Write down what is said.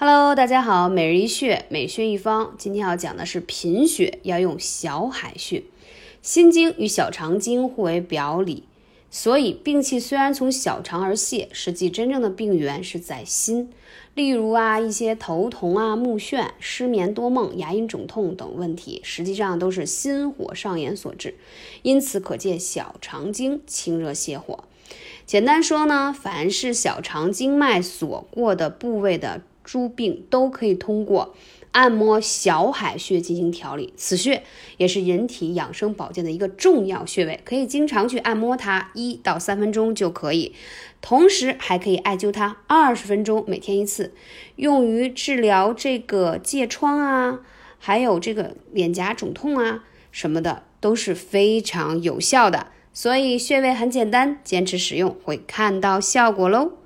Hello，大家好，每日一穴，每穴一方。今天要讲的是贫血，要用小海穴。心经与小肠经互为表里，所以病气虽然从小肠而泄，实际真正的病源是在心。例如啊，一些头痛啊、目眩、失眠多梦、牙龈肿痛等问题，实际上都是心火上炎所致。因此，可借小肠经清热泻火。简单说呢，凡是小肠经脉所过的部位的。诸病都可以通过按摩小海穴进行调理，此穴也是人体养生保健的一个重要穴位，可以经常去按摩它一到三分钟就可以，同时还可以艾灸它二十分钟，每天一次，用于治疗这个疥疮啊，还有这个脸颊肿痛啊什么的都是非常有效的，所以穴位很简单，坚持使用会看到效果喽。